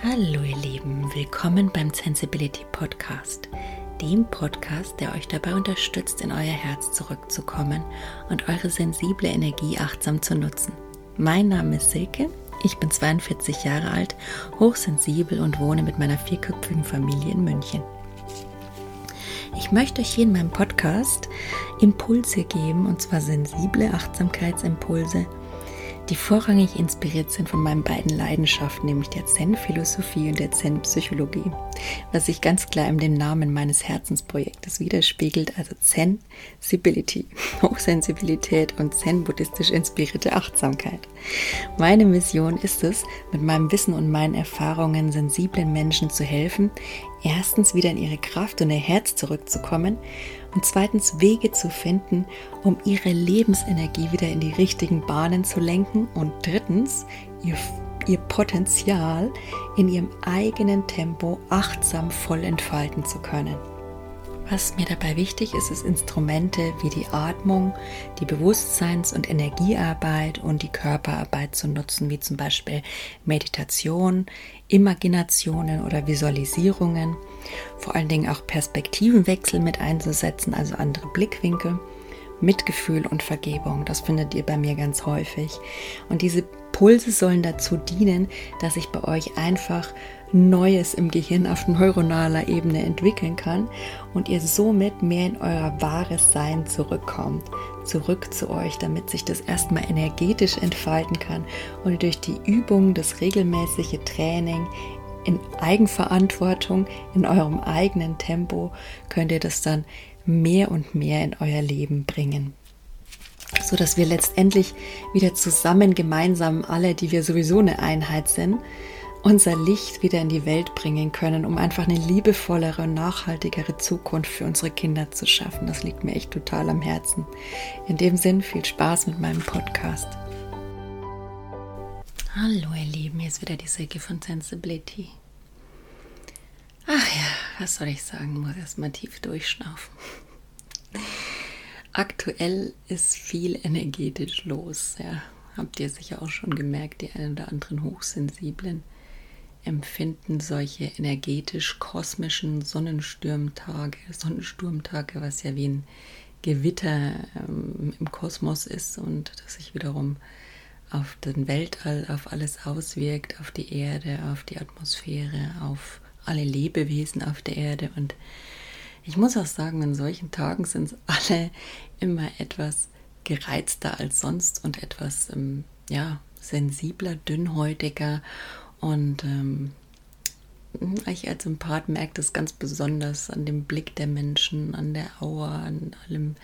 Hallo ihr Lieben, willkommen beim Sensibility Podcast, dem Podcast, der euch dabei unterstützt, in euer Herz zurückzukommen und eure sensible Energie achtsam zu nutzen. Mein Name ist Silke, ich bin 42 Jahre alt, hochsensibel und wohne mit meiner vierköpfigen Familie in München. Ich möchte euch hier in meinem Podcast Impulse geben, und zwar sensible Achtsamkeitsimpulse, die vorrangig inspiriert sind von meinen beiden Leidenschaften, nämlich der Zen-Philosophie und der Zen-Psychologie, was sich ganz klar in dem Namen meines Herzensprojektes widerspiegelt, also Zen-Sibility, Hochsensibilität und Zen-buddhistisch inspirierte Achtsamkeit. Meine Mission ist es, mit meinem Wissen und meinen Erfahrungen sensiblen Menschen zu helfen, erstens wieder in ihre Kraft und ihr Herz zurückzukommen und zweitens Wege zu finden, um ihre Lebensenergie wieder in die richtigen Bahnen zu lenken und drittens ihr, ihr Potenzial in ihrem eigenen Tempo achtsam voll entfalten zu können. Was mir dabei wichtig ist, ist Instrumente wie die Atmung, die Bewusstseins- und Energiearbeit und die Körperarbeit zu nutzen, wie zum Beispiel Meditation, Imaginationen oder Visualisierungen. Vor allen Dingen auch Perspektivenwechsel mit einzusetzen, also andere Blickwinkel. Mitgefühl und Vergebung. Das findet ihr bei mir ganz häufig. Und diese Pulse sollen dazu dienen, dass ich bei euch einfach Neues im Gehirn auf neuronaler Ebene entwickeln kann und ihr somit mehr in euer wahres Sein zurückkommt, zurück zu euch, damit sich das erstmal energetisch entfalten kann und durch die Übung, das regelmäßige Training in Eigenverantwortung, in eurem eigenen Tempo, könnt ihr das dann mehr und mehr in euer Leben bringen so dass wir letztendlich wieder zusammen gemeinsam alle, die wir sowieso eine Einheit sind, unser Licht wieder in die Welt bringen können, um einfach eine liebevollere und nachhaltigere Zukunft für unsere Kinder zu schaffen. Das liegt mir echt total am Herzen. In dem Sinn viel Spaß mit meinem Podcast. Hallo ihr Lieben, hier ist wieder die Silke von Sensibility. Ach ja, was soll ich sagen, muss erstmal tief durchschnaufen. Aktuell ist viel energetisch los, ja. Habt ihr sicher auch schon gemerkt, die einen oder anderen Hochsensiblen empfinden solche energetisch-kosmischen Sonnensturmtage, Sonnensturmtage, was ja wie ein Gewitter ähm, im Kosmos ist und das sich wiederum auf den Weltall, auf alles auswirkt, auf die Erde, auf die Atmosphäre, auf alle Lebewesen auf der Erde. Und ich muss auch sagen, in solchen Tagen sind alle immer etwas gereizter als sonst und etwas ähm, ja, sensibler, dünnhäutiger und ähm, ich als Empath merke das ganz besonders an dem Blick der Menschen, an der Aura, an allem.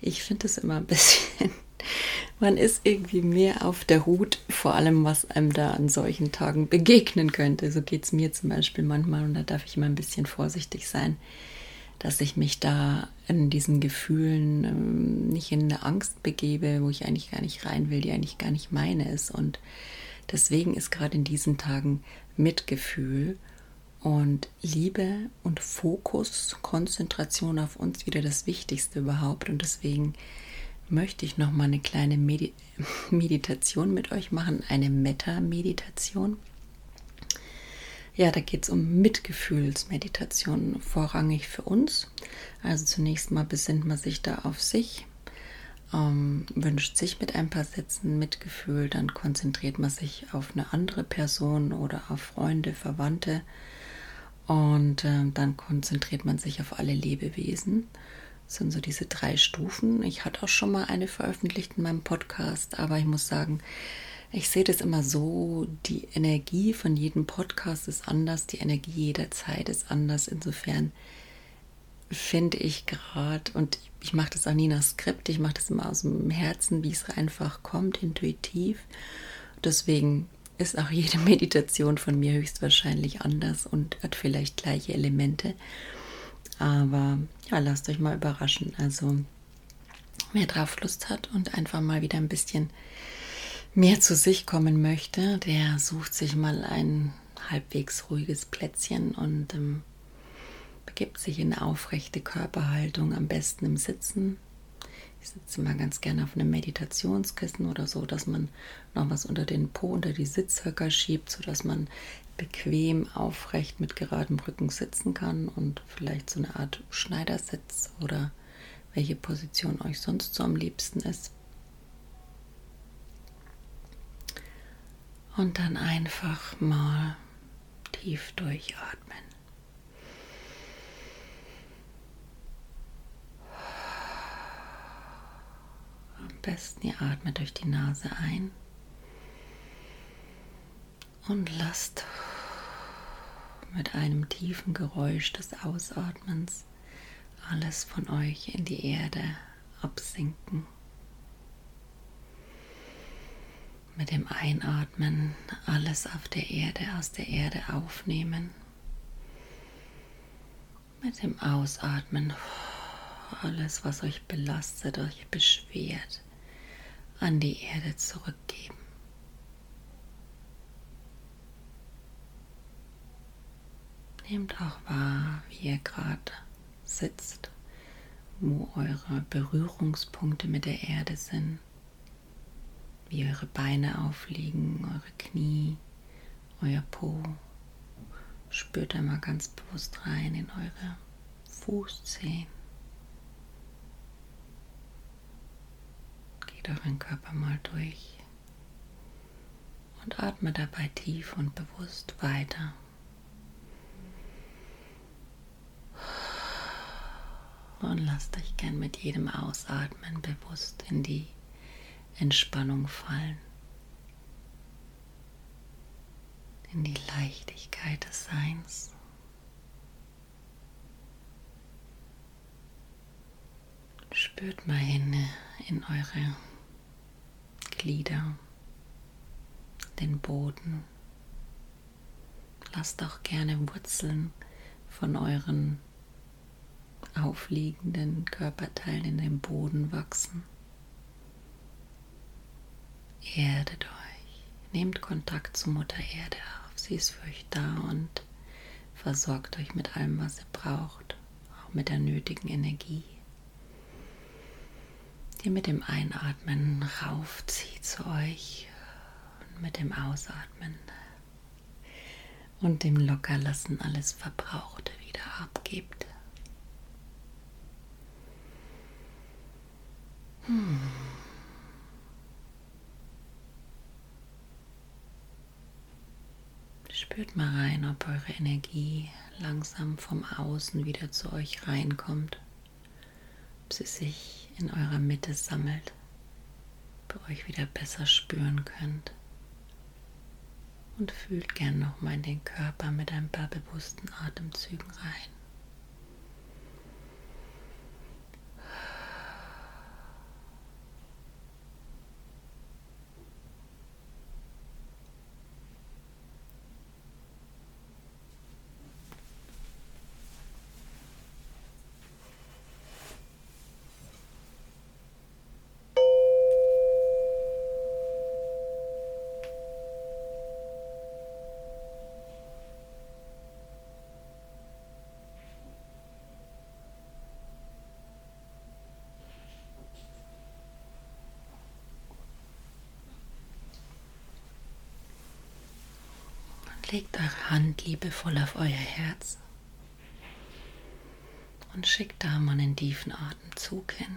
Ich finde es immer ein bisschen, man ist irgendwie mehr auf der Hut, vor allem was einem da an solchen Tagen begegnen könnte. So geht es mir zum Beispiel manchmal und da darf ich immer ein bisschen vorsichtig sein, dass ich mich da in diesen Gefühlen ähm, nicht in eine Angst begebe, wo ich eigentlich gar nicht rein will, die eigentlich gar nicht meine ist. Und Deswegen ist gerade in diesen Tagen Mitgefühl und Liebe und Fokus, Konzentration auf uns wieder das Wichtigste überhaupt. Und deswegen möchte ich noch mal eine kleine Medi Meditation mit euch machen, eine Metta-Meditation. Ja, da geht es um Mitgefühlsmeditation vorrangig für uns. Also zunächst mal besinnt man sich da auf sich, ähm, wünscht sich mit ein paar Sätzen Mitgefühl, dann konzentriert man sich auf eine andere Person oder auf Freunde, Verwandte und äh, dann konzentriert man sich auf alle Lebewesen. Das sind so diese drei Stufen. Ich hatte auch schon mal eine veröffentlicht in meinem Podcast, aber ich muss sagen, ich sehe das immer so, die Energie von jedem Podcast ist anders, die Energie jeder Zeit ist anders. Insofern finde ich gerade, und ich mache das auch nie nach Skript, ich mache das immer aus dem Herzen, wie es einfach kommt, intuitiv. Deswegen ist auch jede Meditation von mir höchstwahrscheinlich anders und hat vielleicht gleiche Elemente. Aber ja, lasst euch mal überraschen. Also, wer drauf Lust hat und einfach mal wieder ein bisschen mehr zu sich kommen möchte, der sucht sich mal ein halbwegs ruhiges Plätzchen und ähm, begibt sich in eine aufrechte Körperhaltung, am besten im Sitzen. Ich sitze immer ganz gerne auf einem Meditationskissen oder so, dass man noch was unter den Po, unter die Sitzhöcker schiebt, sodass man bequem aufrecht mit geradem Rücken sitzen kann und vielleicht so eine Art Schneidersitz oder welche Position euch sonst so am liebsten ist. Und dann einfach mal tief durchatmen. Am besten ihr atmet durch die Nase ein und lasst mit einem tiefen Geräusch des Ausatmens alles von euch in die Erde absinken. Mit dem Einatmen alles auf der Erde aus der Erde aufnehmen. Mit dem Ausatmen alles, was euch belastet, euch beschwert, an die Erde zurückgeben. Nehmt auch wahr, wie ihr gerade sitzt, wo eure Berührungspunkte mit der Erde sind, wie eure Beine aufliegen, eure Knie, euer Po. Spürt einmal ganz bewusst rein in eure Fußzehen. Geht euren Körper mal durch und atme dabei tief und bewusst weiter. Und lasst euch gern mit jedem Ausatmen bewusst in die Entspannung fallen. In die Leichtigkeit des Seins. Spürt mal hin in eure Glieder, den Boden. Lasst auch gerne Wurzeln von euren aufliegenden Körperteilen in den Boden wachsen. Erdet euch, nehmt Kontakt zu Mutter Erde auf. Sie ist für euch da und versorgt euch mit allem, was ihr braucht, auch mit der nötigen Energie, die mit dem Einatmen raufzieht zu euch und mit dem Ausatmen und dem Lockerlassen alles Verbrauchte wieder abgibt. Hm. Spürt mal rein, ob eure Energie langsam vom Außen wieder zu euch reinkommt, sie sich in eurer Mitte sammelt, ihr euch wieder besser spüren könnt. Und fühlt gern nochmal in den Körper mit ein paar bewussten Atemzügen rein. Legt eure Hand liebevoll auf euer Herz und schickt da mal einen tiefen Atemzug hin.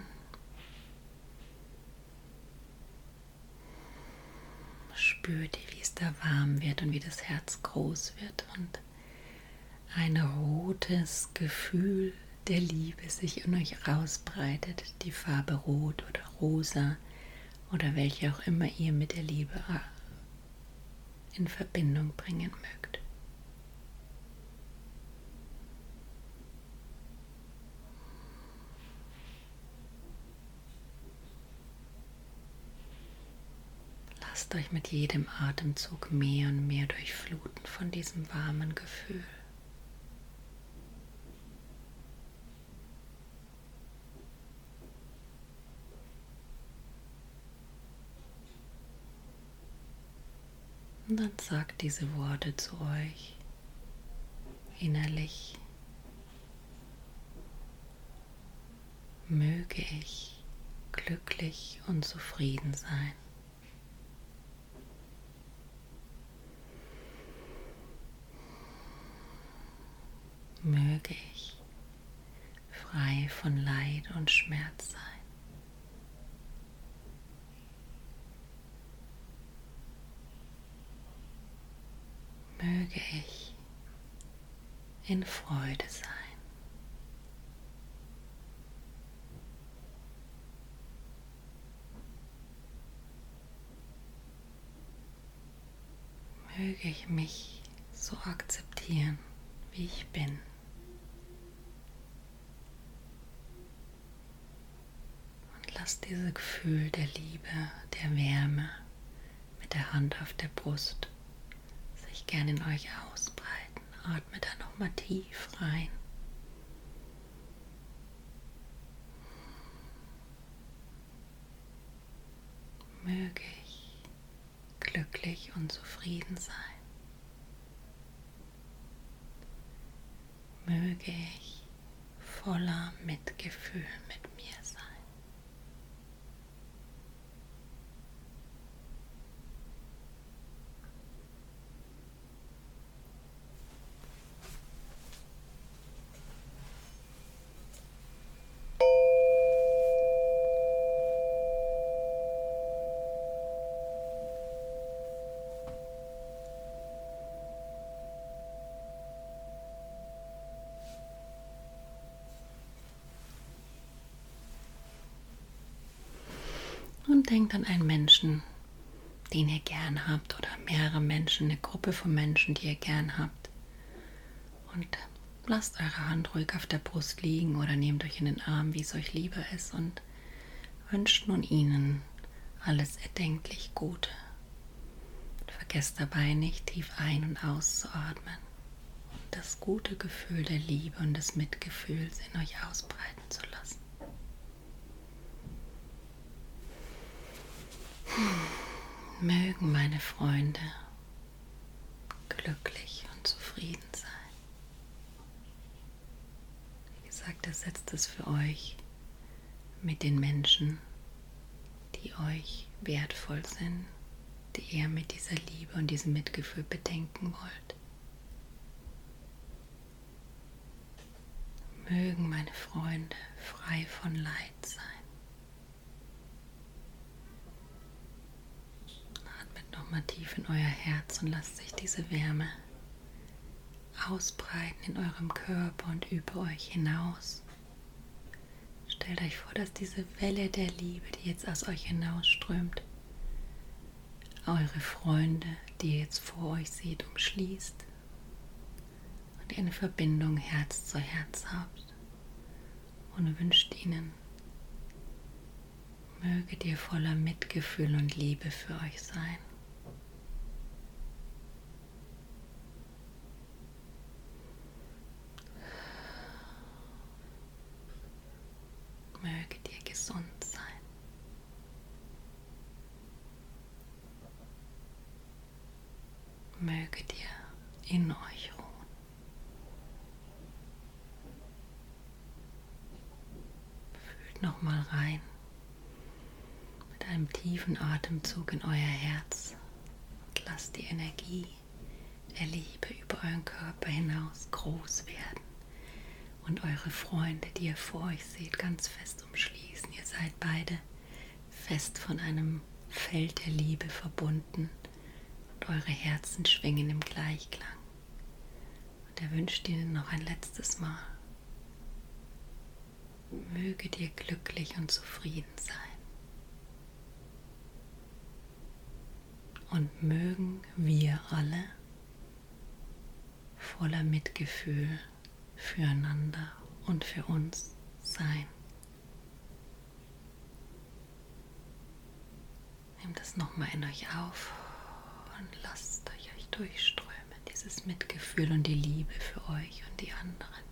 Spürt, wie es da warm wird und wie das Herz groß wird und ein rotes Gefühl der Liebe sich in euch ausbreitet, die Farbe rot oder rosa oder welche auch immer ihr mit der Liebe in Verbindung bringen mögt. Lasst euch mit jedem Atemzug mehr und mehr durchfluten von diesem warmen Gefühl. Und dann sagt diese Worte zu euch innerlich. Möge ich glücklich und zufrieden sein. Möge ich frei von Leid und Schmerz sein. Möge ich in Freude sein. Möge ich mich so akzeptieren, wie ich bin. Lasst dieses Gefühl der Liebe, der Wärme mit der Hand auf der Brust sich gerne in euch ausbreiten. Atme da nochmal tief rein. Möge ich glücklich und zufrieden sein. Möge ich voller Mitgefühl mit mir sein. Und denkt an einen Menschen, den ihr gern habt oder mehrere Menschen, eine Gruppe von Menschen, die ihr gern habt. Und lasst eure Hand ruhig auf der Brust liegen oder nehmt euch in den Arm, wie es euch lieber ist und wünscht nun ihnen alles erdenklich Gute. Und vergesst dabei nicht tief ein- und auszuatmen und das gute Gefühl der Liebe und des Mitgefühls in euch ausbreiten zu lassen. Mögen meine Freunde glücklich und zufrieden sein. Wie gesagt, ersetzt es für euch mit den Menschen, die euch wertvoll sind, die ihr mit dieser Liebe und diesem Mitgefühl bedenken wollt. Mögen meine Freunde frei von Leid sein. Mal tief in euer Herz und lasst sich diese Wärme ausbreiten in eurem Körper und über euch hinaus. Stellt euch vor, dass diese Welle der Liebe, die jetzt aus euch hinausströmt, eure Freunde, die ihr jetzt vor euch seht, umschließt und ihr eine Verbindung Herz zu Herz habt und wünscht ihnen, möget ihr voller Mitgefühl und Liebe für euch sein. Möget ihr gesund sein. Möget ihr in euch ruhen. Fühlt nochmal rein mit einem tiefen Atemzug in euer Herz und lasst die Energie der Liebe über euren Körper hinaus groß werden und eure Freunde, die ihr vor euch seht, ganz fest umschließen. Ihr seid beide fest von einem Feld der Liebe verbunden und eure Herzen schwingen im Gleichklang. Und er wünscht ihnen noch ein letztes Mal. Möget ihr glücklich und zufrieden sein. Und mögen wir alle voller Mitgefühl füreinander und für uns sein. Nehmt es nochmal in euch auf und lasst euch, euch durchströmen, dieses Mitgefühl und die Liebe für euch und die anderen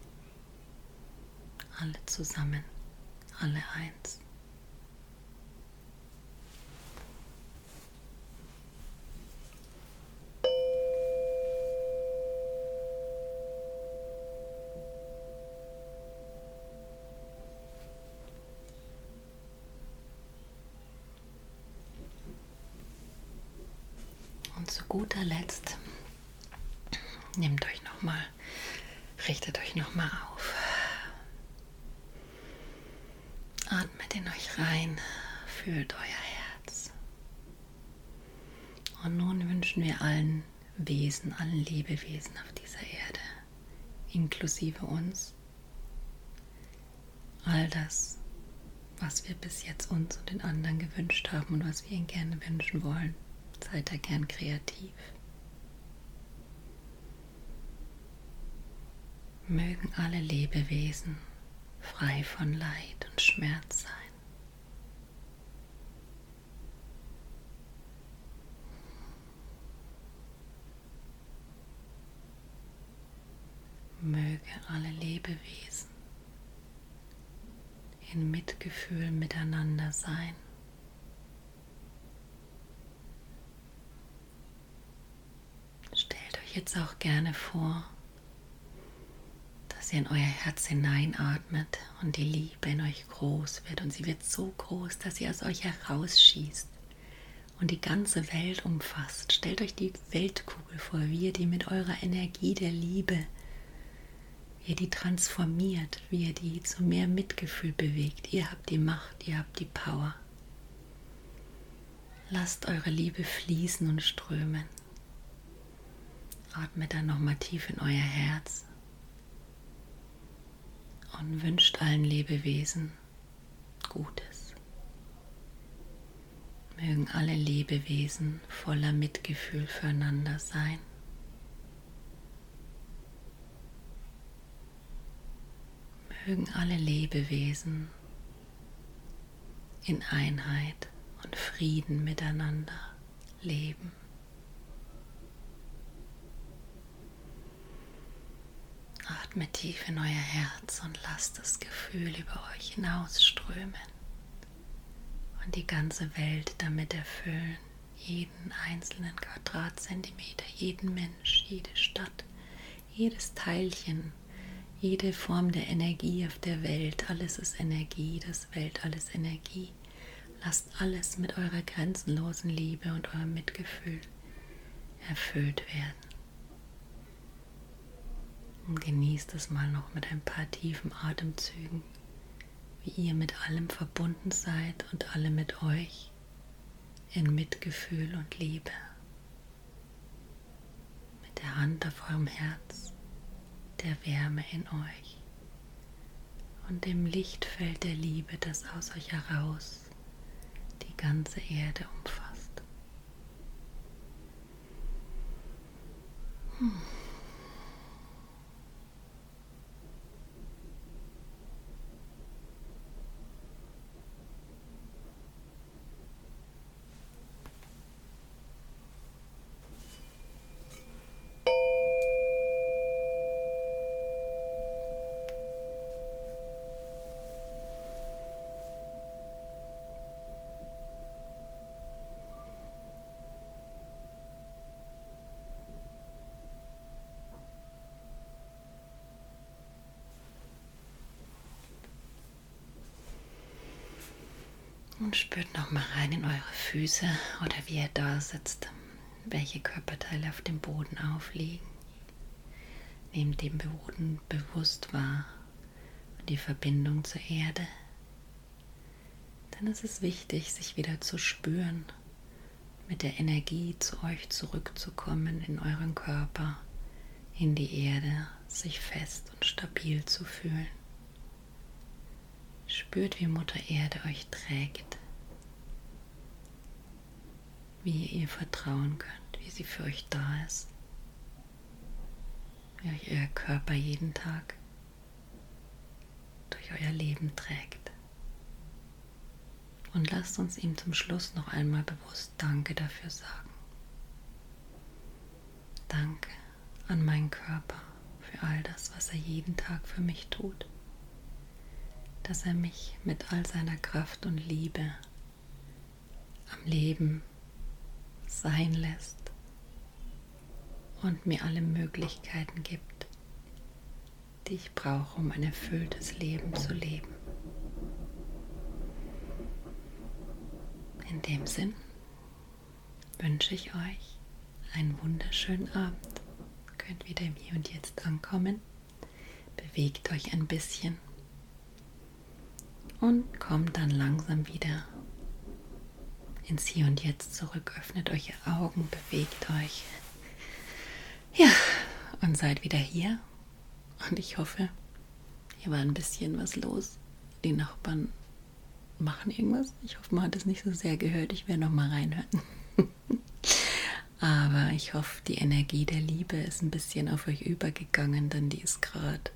alle zusammen, alle eins. Und zu guter Letzt nehmt euch nochmal, richtet euch nochmal auf. Atmet in euch rein, fühlt euer Herz. Und nun wünschen wir allen Wesen, allen Lebewesen auf dieser Erde, inklusive uns, all das, was wir bis jetzt uns und den anderen gewünscht haben und was wir ihnen gerne wünschen wollen. Seid da gern kreativ. Mögen alle Lebewesen frei von Leid Schmerz sein. Möge alle Lebewesen in Mitgefühl miteinander sein. Stellt euch jetzt auch gerne vor, dass ihr in euer Herz hineinatmet und die Liebe in euch groß wird und sie wird so groß, dass sie aus euch herausschießt und die ganze Welt umfasst. Stellt euch die Weltkugel vor, wie ihr die mit eurer Energie der Liebe wie ihr die transformiert, wie ihr die zu mehr Mitgefühl bewegt. Ihr habt die Macht, ihr habt die Power. Lasst eure Liebe fließen und strömen. Atmet dann nochmal tief in euer Herz und wünscht allen Lebewesen Gutes. Mögen alle Lebewesen voller Mitgefühl füreinander sein. mögen alle Lebewesen in Einheit und Frieden miteinander leben. Atmet tief in euer Herz und lasst das Gefühl über euch hinausströmen und die ganze Welt damit erfüllen, jeden einzelnen Quadratzentimeter, jeden Mensch, jede Stadt, jedes Teilchen jede Form der Energie auf der Welt, alles ist Energie, das Welt, alles Energie. Lasst alles mit eurer grenzenlosen Liebe und eurem Mitgefühl erfüllt werden. Und genießt es mal noch mit ein paar tiefen Atemzügen, wie ihr mit allem verbunden seid und alle mit euch in Mitgefühl und Liebe. Mit der Hand auf eurem Herz der Wärme in euch und dem Lichtfeld der Liebe, das aus euch heraus die ganze Erde umfasst. Hm. Und spürt nochmal rein in eure Füße oder wie ihr da sitzt, welche Körperteile auf dem Boden aufliegen. Nehmt den Boden bewusst wahr und die Verbindung zur Erde. Dann ist es wichtig, sich wieder zu spüren, mit der Energie zu euch zurückzukommen in euren Körper, in die Erde, sich fest und stabil zu fühlen. Spürt, wie Mutter Erde euch trägt, wie ihr ihr vertrauen könnt, wie sie für euch da ist, wie euch euer Körper jeden Tag durch euer Leben trägt. Und lasst uns ihm zum Schluss noch einmal bewusst Danke dafür sagen. Danke an meinen Körper für all das, was er jeden Tag für mich tut dass er mich mit all seiner Kraft und Liebe am Leben sein lässt und mir alle Möglichkeiten gibt, die ich brauche, um ein erfülltes Leben zu leben. In dem Sinn wünsche ich euch einen wunderschönen Abend. Könnt wieder im Hier und Jetzt ankommen. Bewegt euch ein bisschen und kommt dann langsam wieder ins Hier und Jetzt zurück. Öffnet eure Augen, bewegt euch. Ja, und seid wieder hier. Und ich hoffe, hier war ein bisschen was los. Die Nachbarn machen irgendwas. Ich hoffe, man hat es nicht so sehr gehört. Ich werde noch mal reinhören. Aber ich hoffe, die Energie der Liebe ist ein bisschen auf euch übergegangen, denn die ist gerade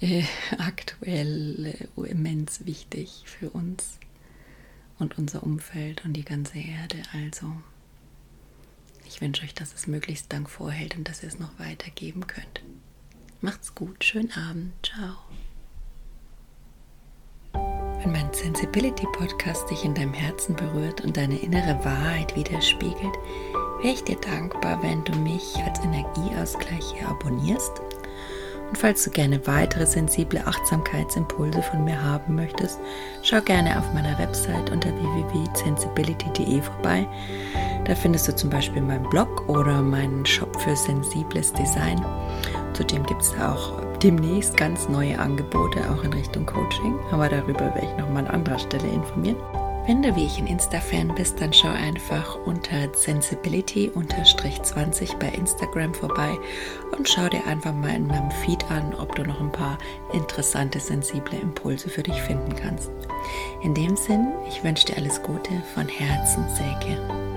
äh, aktuell äh, immens wichtig für uns und unser Umfeld und die ganze Erde. Also, ich wünsche euch, dass es möglichst lang vorhält und dass ihr es noch weitergeben könnt. Macht's gut, schönen Abend, ciao. Wenn mein Sensibility Podcast dich in deinem Herzen berührt und deine innere Wahrheit widerspiegelt, wäre ich dir dankbar, wenn du mich als Energieausgleich hier abonnierst. Und falls du gerne weitere sensible Achtsamkeitsimpulse von mir haben möchtest, schau gerne auf meiner Website unter www.sensibility.de vorbei. Da findest du zum Beispiel meinen Blog oder meinen Shop für sensibles Design. Zudem gibt es auch demnächst ganz neue Angebote, auch in Richtung Coaching. Aber darüber werde ich nochmal an anderer Stelle informieren. Wenn du wie ich ein Insta-Fan bist, dann schau einfach unter Sensibility-20 bei Instagram vorbei und schau dir einfach mal in meinem Feed an, ob du noch ein paar interessante, sensible Impulse für dich finden kannst. In dem Sinn, ich wünsche dir alles Gute von Herzen, Säge.